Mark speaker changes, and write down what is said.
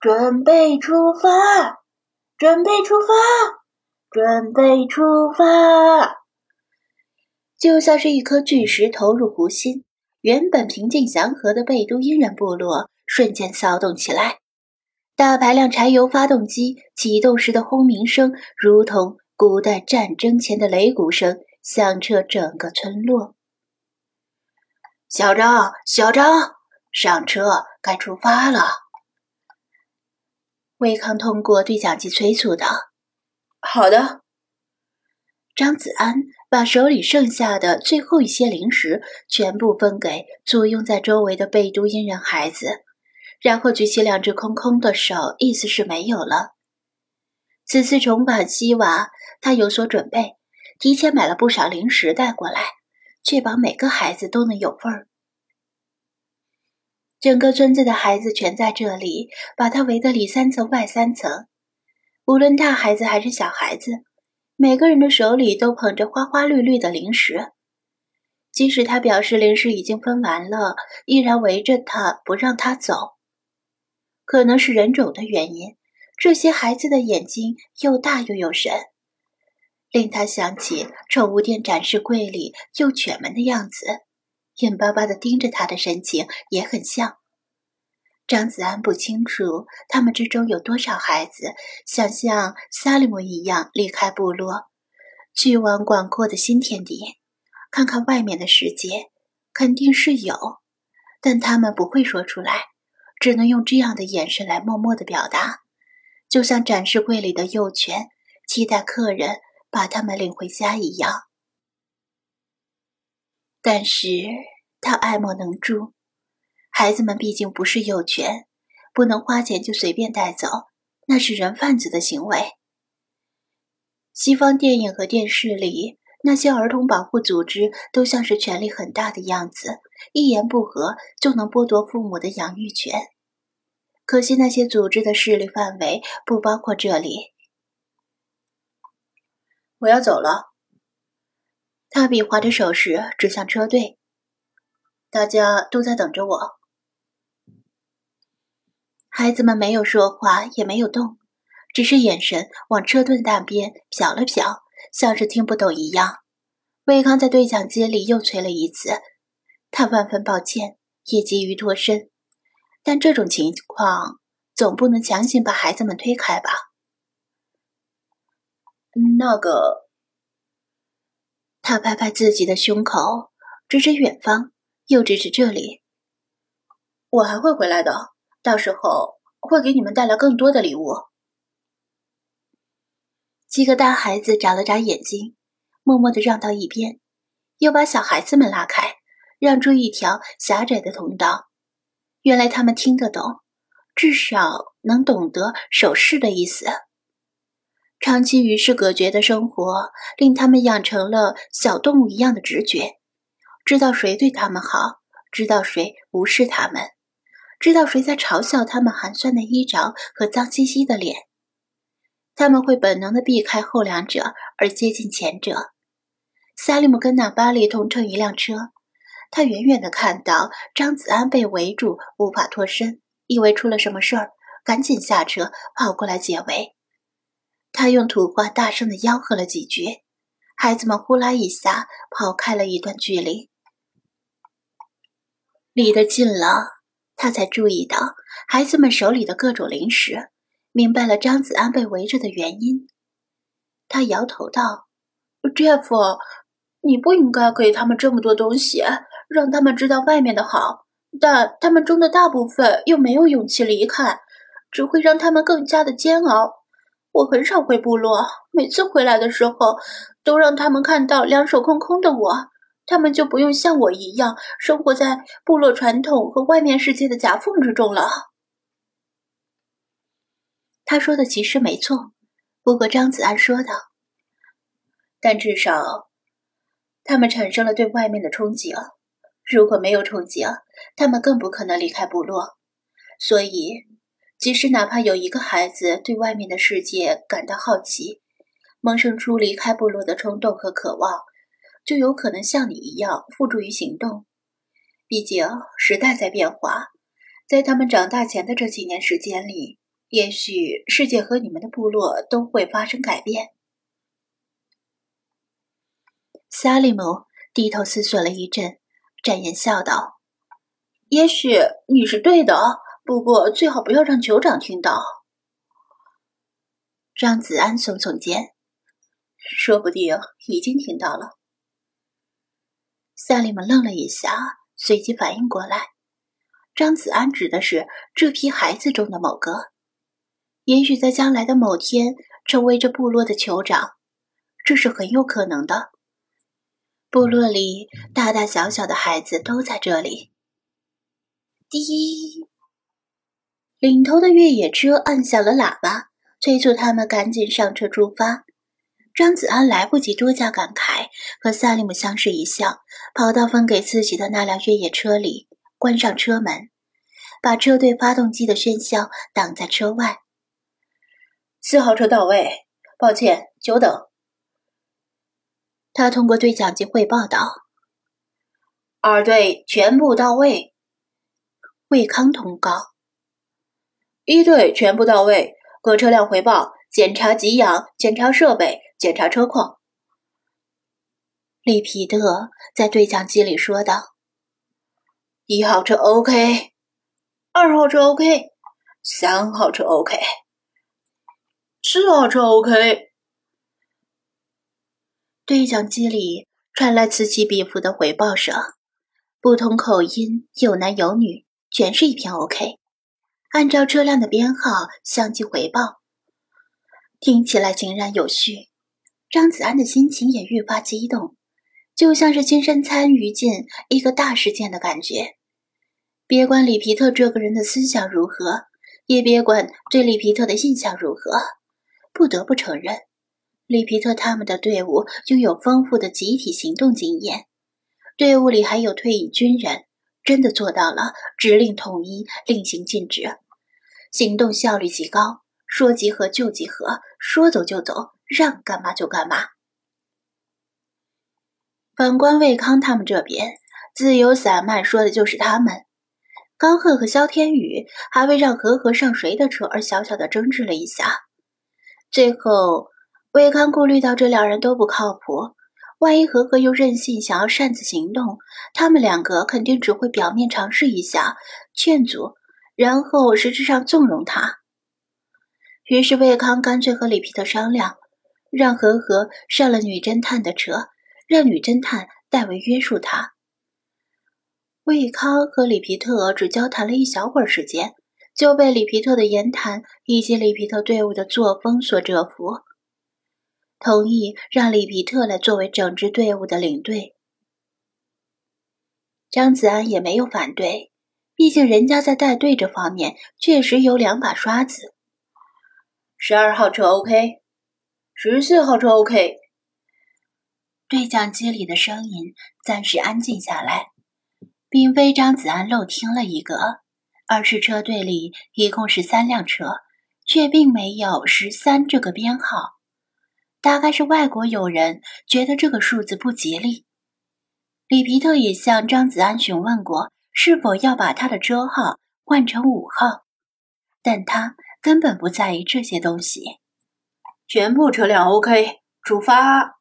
Speaker 1: 准备出发，准备出发，准备出发！就像是一颗巨石投入湖心，原本平静祥和的贝都因人部落瞬间骚动起来。大排量柴油发动机启动时的轰鸣声，如同古代战争前的擂鼓声，响彻整个村落。小张，小张，上车，该出发了。魏康通过对讲机催促道：“
Speaker 2: 好的。”
Speaker 1: 张子安把手里剩下的最后一些零食全部分给簇拥在周围的贝都因人孩子，然后举起两只空空的手，意思是没有了。此次重返西瓦，他有所准备，提前买了不少零食带过来，确保每个孩子都能有份儿。整个村子的孩子全在这里，把他围得里三层外三层。无论大孩子还是小孩子，每个人的手里都捧着花花绿绿的零食。即使他表示零食已经分完了，依然围着他不让他走。可能是人种的原因，这些孩子的眼睛又大又有神，令他想起宠物店展示柜里幼犬们的样子。眼巴巴的盯着他的神情也很像。张子安不清楚他们之中有多少孩子想像萨利姆一样离开部落，去往广阔的新天地，看看外面的世界。肯定是有，但他们不会说出来，只能用这样的眼神来默默的表达，就像展示柜里的幼犬期待客人把他们领回家一样。但是他爱莫能助，孩子们毕竟不是幼犬，不能花钱就随便带走，那是人贩子的行为。西方电影和电视里那些儿童保护组织都像是权力很大的样子，一言不合就能剥夺父母的养育权。可惜那些组织的势力范围不包括这里。
Speaker 2: 我要走了。
Speaker 1: 他比划着手势，指向车队。大家都在等着我。孩子们没有说话，也没有动，只是眼神往车队那边瞟了瞟，像是听不懂一样。魏康在对讲机里又催了一次，他万分抱歉，也急于脱身，但这种情况总不能强行把孩子们推开吧？
Speaker 2: 那个。
Speaker 1: 他拍拍自己的胸口，指指远方，又指指这里。
Speaker 2: 我还会回来的，到时候会给你们带来更多的礼物。
Speaker 1: 几个大孩子眨了眨眼睛，默默的让到一边，又把小孩子们拉开，让出一条狭窄的通道。原来他们听得懂，至少能懂得手势的意思。长期与世隔绝的生活，令他们养成了小动物一样的直觉，知道谁对他们好，知道谁无视他们，知道谁在嘲笑他们寒酸的衣着和脏兮兮的脸。他们会本能的避开后两者，而接近前者。萨利姆跟纳巴利同乘一辆车，他远远的看到张子安被围住，无法脱身，以为出了什么事儿，赶紧下车跑过来解围。他用土话大声的吆喝了几句，孩子们呼啦一下跑开了一段距离。离得近了，他才注意到孩子们手里的各种零食，明白了张子安被围着的原因。他摇头道：“Jeff，你不应该给他们这么多东西，让他们知道外面的好，但他们中的大部分又没有勇气离开，只会让他们更加的煎熬。”我很少回部落，每次回来的时候，都让他们看到两手空空的我，他们就不用像我一样生活在部落传统和外面世界的夹缝之中了。他说的其实没错，不过张子安说道：“但至少，他们产生了对外面的憧憬。如果没有憧憬，他们更不可能离开部落。所以。”即使哪怕有一个孩子对外面的世界感到好奇，萌生出离开部落的冲动和渴望，就有可能像你一样付诸于行动。毕竟时代在变化，在他们长大前的这几年时间里，也许世界和你们的部落都会发生改变。萨利姆低头思索了一阵，展颜笑道：“也许你是对的，不过最好不要让酋长听到。”张子安耸耸肩，说不定已经听到了。萨利姆愣了一下，随即反应过来，张子安指的是这批孩子中的某个，也许在将来的某天成为这部落的酋长，这是很有可能的。部落里大大小小的孩子都在这里。滴，领头的越野车按响了喇叭，催促他们赶紧上车出发。张子安来不及多加感慨，和萨利姆相视一笑，跑到分给自己的那辆越野车里，关上车门，把车队发动机的喧嚣挡在车外。四号车到位，抱歉，久等。他通过对讲机汇报道：“二队全部到位。”魏康通告：“一队全部到位，各车辆回报，检查给养，检查设备，检查车况。”里皮特在对讲机里说道：“一号车 OK，二号车 OK，三号车 OK，四号车 OK。”对讲机里传来此起彼伏的回报声，不同口音，有男有女，全是一片 OK。按照车辆的编号相继回报，听起来井然有序。张子安的心情也愈发激动，就像是亲身参与进一个大事件的感觉。别管里皮特这个人的思想如何，也别管对里皮特的印象如何，不得不承认。里皮特他们的队伍拥有丰富的集体行动经验，队伍里还有退役军人，真的做到了指令统一、令行禁止，行动效率极高，说集合就集合，说走就走，让干嘛就干嘛。反观魏康他们这边，自由散漫说的就是他们。高贺和萧天宇还为让和和上谁的车而小小的争执了一下，最后。魏康顾虑到这两人都不靠谱，万一和和又任性，想要擅自行动，他们两个肯定只会表面尝试一下，劝阻，然后实质上纵容他。于是魏康干脆和里皮特商量，让和和上了女侦探的车，让女侦探代为约束他。魏康和里皮特只交谈了一小会儿时间，就被里皮特的言谈以及里皮特队伍的作风所折服。同意让里皮特来作为整支队伍的领队，张子安也没有反对，毕竟人家在带队这方面确实有两把刷子。十二号车 OK，十四号车 OK。对讲机里的声音暂时安静下来，并非张子安漏听了一个，而是车队里一共是三辆车，却并没有十三这个编号。大概是外国友人觉得这个数字不吉利。里皮特也向张子安询问过是否要把他的车号换成五号，但他根本不在意这些东西。全部车辆 OK，出发。